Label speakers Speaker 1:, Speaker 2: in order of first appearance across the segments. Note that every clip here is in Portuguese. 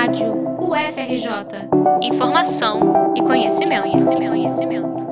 Speaker 1: Rádio UFRJ. Informação e conhecimento, conhecimento, conhecimento.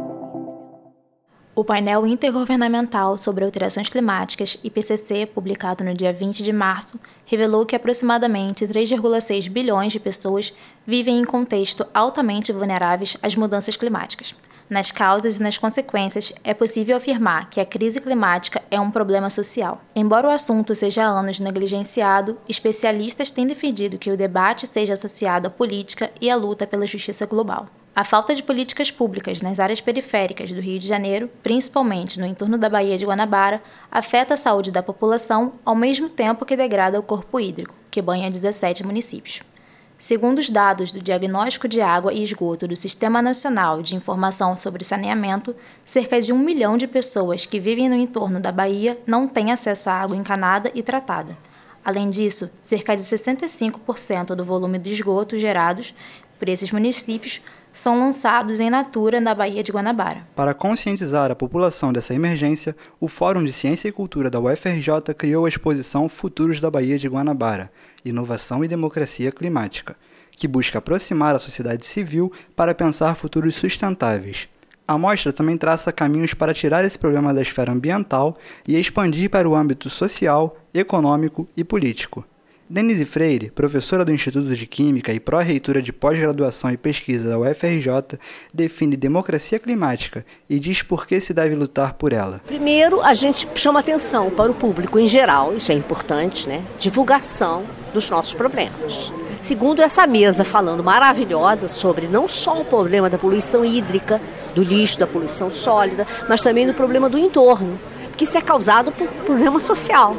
Speaker 2: O painel intergovernamental sobre alterações climáticas, IPCC, publicado no dia 20 de março, revelou que aproximadamente 3,6 bilhões de pessoas vivem em contexto altamente vulneráveis às mudanças climáticas. Nas causas e nas consequências, é possível afirmar que a crise climática é um problema social. Embora o assunto seja há anos negligenciado, especialistas têm defendido que o debate seja associado à política e à luta pela justiça global. A falta de políticas públicas nas áreas periféricas do Rio de Janeiro, principalmente no entorno da Baía de Guanabara, afeta a saúde da população ao mesmo tempo que degrada o corpo hídrico, que banha 17 municípios. Segundo os dados do Diagnóstico de Água e Esgoto do Sistema Nacional de Informação sobre Saneamento, cerca de um milhão de pessoas que vivem no entorno da Bahia não têm acesso à água encanada e tratada. Além disso, cerca de 65% do volume de esgoto gerados por esses municípios são lançados em natura na Baía de Guanabara.
Speaker 3: Para conscientizar a população dessa emergência, o Fórum de Ciência e Cultura da UFRJ criou a exposição Futuros da Baía de Guanabara, Inovação e Democracia Climática, que busca aproximar a sociedade civil para pensar futuros sustentáveis. A mostra também traça caminhos para tirar esse problema da esfera ambiental e expandir para o âmbito social, econômico e político. Denise Freire, professora do Instituto de Química e pró-reitora de pós-graduação e pesquisa da UFRJ, define democracia climática e diz por que se deve lutar por ela.
Speaker 4: Primeiro, a gente chama atenção para o público em geral, isso é importante, né? Divulgação dos nossos problemas. Segundo, essa mesa falando maravilhosa sobre não só o problema da poluição hídrica, do lixo, da poluição sólida, mas também do problema do entorno, que isso é causado por problema social.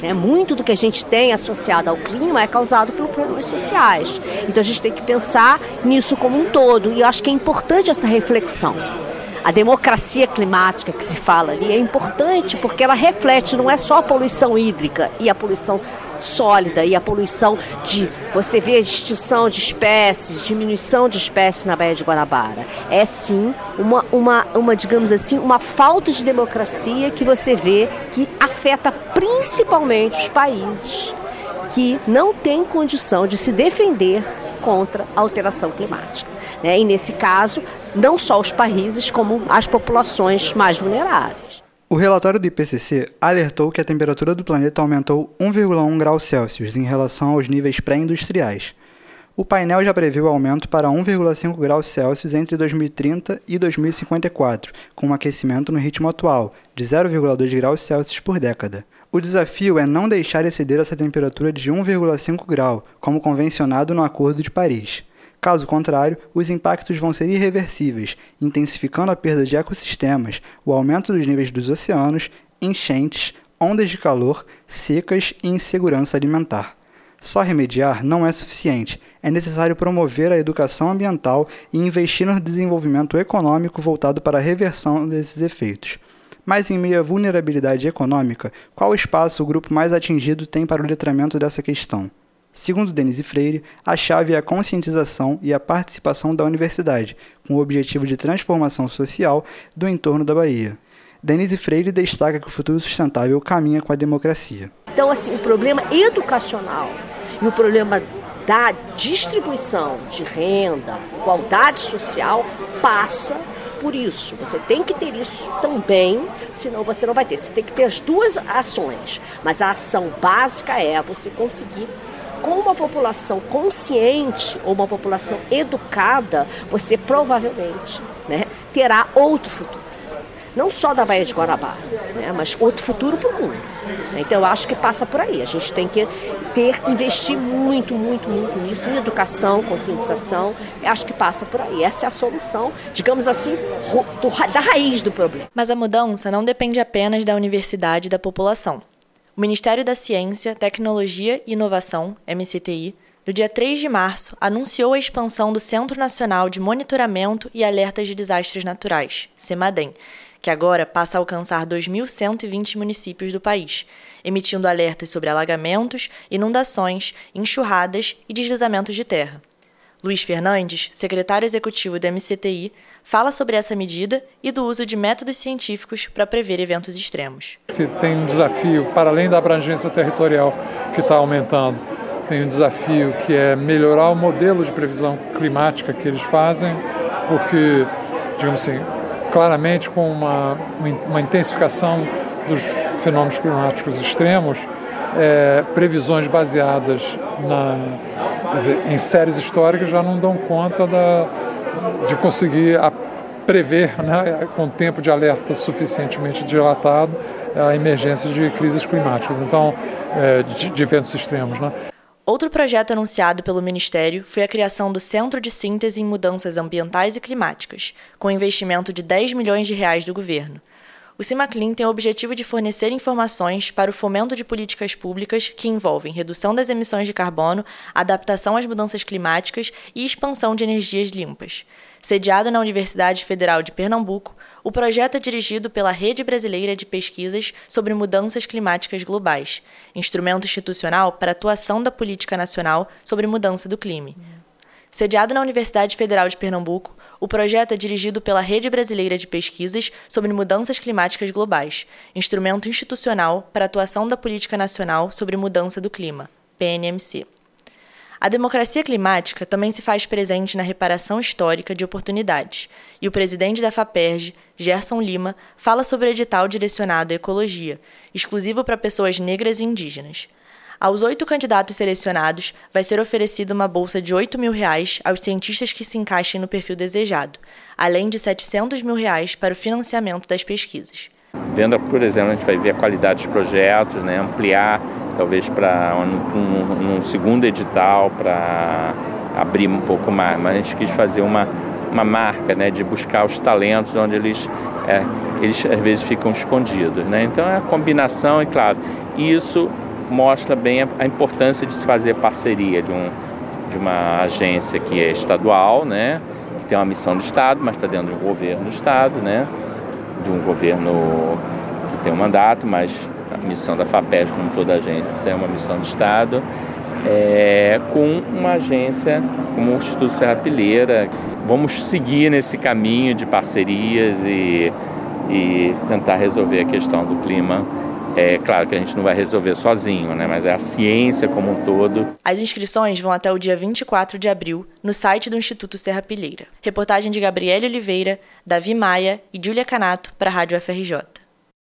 Speaker 4: Né? Muito do que a gente tem associado ao clima é causado por problemas sociais. Então a gente tem que pensar nisso como um todo. E eu acho que é importante essa reflexão. A democracia climática que se fala ali é importante porque ela reflete não é só a poluição hídrica e a poluição sólida e a poluição de você vê a extinção de espécies, diminuição de espécies na Baía de Guanabara. É sim uma, uma, uma, digamos assim, uma falta de democracia que você vê que afeta principalmente os países que não têm condição de se defender contra a alteração climática. Né? E nesse caso, não só os países, como as populações mais vulneráveis.
Speaker 3: O relatório do IPCC alertou que a temperatura do planeta aumentou 1,1 graus Celsius em relação aos níveis pré-industriais. O painel já previu aumento para 1,5 graus Celsius entre 2030 e 2054, com um aquecimento no ritmo atual, de 0,2 graus Celsius por década. O desafio é não deixar exceder essa temperatura de 1,5 grau, como convencionado no Acordo de Paris. Caso contrário, os impactos vão ser irreversíveis, intensificando a perda de ecossistemas, o aumento dos níveis dos oceanos, enchentes, ondas de calor, secas e insegurança alimentar. Só remediar não é suficiente, é necessário promover a educação ambiental e investir no desenvolvimento econômico voltado para a reversão desses efeitos. Mas em meio à vulnerabilidade econômica, qual espaço o grupo mais atingido tem para o letramento dessa questão? Segundo Denise Freire, a chave é a conscientização e a participação da universidade, com o objetivo de transformação social do entorno da Bahia. Denise Freire destaca que o futuro sustentável caminha com a democracia.
Speaker 4: Então, assim, o problema educacional e o problema da distribuição de renda, igualdade social, passa por isso. Você tem que ter isso também, senão você não vai ter. Você tem que ter as duas ações, mas a ação básica é você conseguir com uma população consciente ou uma população educada, você provavelmente né, terá outro futuro. Não só da Baía de Guarabara, né, mas outro futuro para o mundo. Então eu acho que passa por aí. A gente tem que ter, investir muito, muito, muito nisso, em educação, conscientização. Eu acho que passa por aí. Essa é a solução, digamos assim, do, da raiz do problema.
Speaker 2: Mas a mudança não depende apenas da universidade e da população. O Ministério da Ciência, Tecnologia e Inovação, MCTI, no dia 3 de março, anunciou a expansão do Centro Nacional de Monitoramento e Alertas de Desastres Naturais, CEMADEM, que agora passa a alcançar 2.120 municípios do país, emitindo alertas sobre alagamentos, inundações, enxurradas e deslizamentos de terra. Luiz Fernandes, secretário executivo da MCTI, fala sobre essa medida e do uso de métodos científicos para prever eventos extremos.
Speaker 5: Tem um desafio, para além da abrangência territorial que está aumentando, tem um desafio que é melhorar o modelo de previsão climática que eles fazem, porque, digamos assim, claramente com uma, uma intensificação dos fenômenos climáticos extremos, é, previsões baseadas na, dizer, em séries históricas já não dão conta da, de conseguir a, prever, né, com tempo de alerta suficientemente dilatado, a emergência de crises climáticas, então, é, de, de eventos extremos. Né.
Speaker 6: Outro projeto anunciado pelo Ministério foi a criação do Centro de Síntese em Mudanças Ambientais e Climáticas, com investimento de 10 milhões de reais do governo. O CIMACLIN tem o objetivo de fornecer informações para o fomento de políticas públicas que envolvem redução das emissões de carbono, adaptação às mudanças climáticas e expansão de energias limpas. Sediado na Universidade Federal de Pernambuco, o projeto é dirigido pela Rede Brasileira de Pesquisas sobre Mudanças Climáticas Globais, instrumento institucional para atuação da política nacional sobre mudança do clima. Sediado na Universidade Federal de Pernambuco, o projeto é dirigido pela Rede Brasileira de Pesquisas sobre Mudanças Climáticas Globais, instrumento institucional para atuação da Política Nacional sobre Mudança do Clima, PNMC. A democracia climática também se faz presente na reparação histórica de oportunidades, e o presidente da FAPERJ, Gerson Lima, fala sobre o edital direcionado à ecologia, exclusivo para pessoas negras e indígenas. Aos oito candidatos selecionados, vai ser oferecida uma bolsa de 8 mil reais aos cientistas que se encaixem no perfil desejado, além de 700 mil reais para o financiamento das pesquisas.
Speaker 7: Vendo, por exemplo, a gente vai ver a qualidade dos projetos, né, ampliar talvez para um, um, segundo edital, para abrir um pouco mais, mas a gente quis fazer uma, uma marca né, de buscar os talentos onde eles, é, eles às vezes ficam escondidos. Né? Então é a combinação, e claro, isso mostra bem a, a importância de se fazer parceria de, um, de uma agência que é estadual, né, que tem uma missão do Estado, mas está dentro do governo do Estado, né, de um governo que tem um mandato, mas a missão da FAPES, como toda agência, é uma missão do Estado, é, com uma agência como o Instituto Serra Pilheira. Vamos seguir nesse caminho de parcerias e, e tentar resolver a questão do clima é claro que a gente não vai resolver sozinho, né? mas é a ciência como um todo.
Speaker 6: As inscrições vão até o dia 24 de abril no site do Instituto Serra Pilheira. Reportagem de Gabriele Oliveira, Davi Maia e Júlia Canato para a Rádio FRJ.